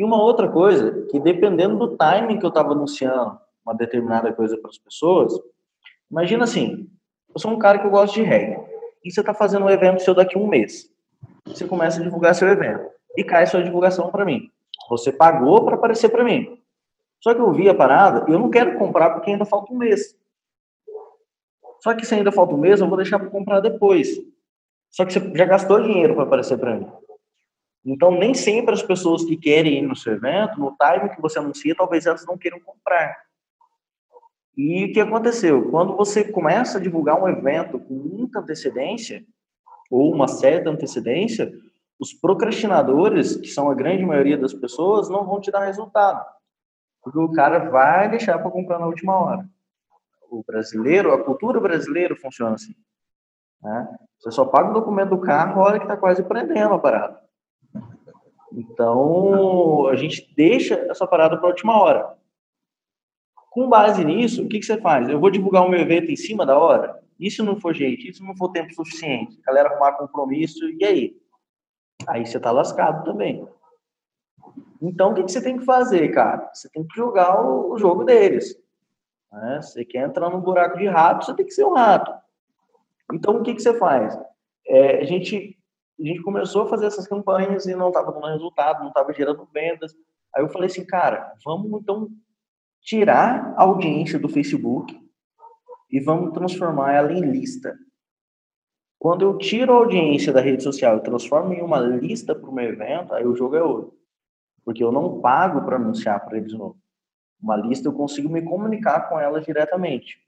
E uma outra coisa, que dependendo do timing que eu estava anunciando uma determinada coisa para as pessoas, imagina assim, eu sou um cara que eu gosto de reggae, e você está fazendo um evento seu daqui a um mês. Você começa a divulgar seu evento, e cai sua divulgação para mim. Você pagou para aparecer para mim. Só que eu vi a parada e eu não quero comprar porque ainda falta um mês. Só que se ainda falta um mês, eu vou deixar para comprar depois. Só que você já gastou dinheiro para aparecer para mim. Então, nem sempre as pessoas que querem ir no seu evento, no time que você anuncia, talvez elas não queiram comprar. E o que aconteceu? Quando você começa a divulgar um evento com muita antecedência, ou uma certa antecedência, os procrastinadores, que são a grande maioria das pessoas, não vão te dar resultado. Porque o cara vai deixar para comprar na última hora. O brasileiro, a cultura brasileira funciona assim. Né? Você só paga o documento do carro a hora que está quase prendendo a parada. Então, a gente deixa essa parada para a última hora. Com base nisso, o que, que você faz? Eu vou divulgar o meu evento em cima da hora? Se não for jeito? Se não for tempo suficiente? A galera arrumar compromisso, e aí? Aí você tá lascado também. Então, o que, que você tem que fazer, cara? Você tem que jogar o, o jogo deles. Né? Você quer entrar num buraco de rato, você tem que ser um rato. Então, o que, que você faz? É, a, gente, a gente começou a fazer essas campanhas e não estava dando resultado, não estava gerando vendas. Aí eu falei assim, cara, vamos então tirar a audiência do Facebook e vamos transformar ela em lista. Quando eu tiro a audiência da rede social e transformo em uma lista para o meu evento, aí o jogo é outro. Porque eu não pago para anunciar para eles novo. Uma lista eu consigo me comunicar com ela diretamente.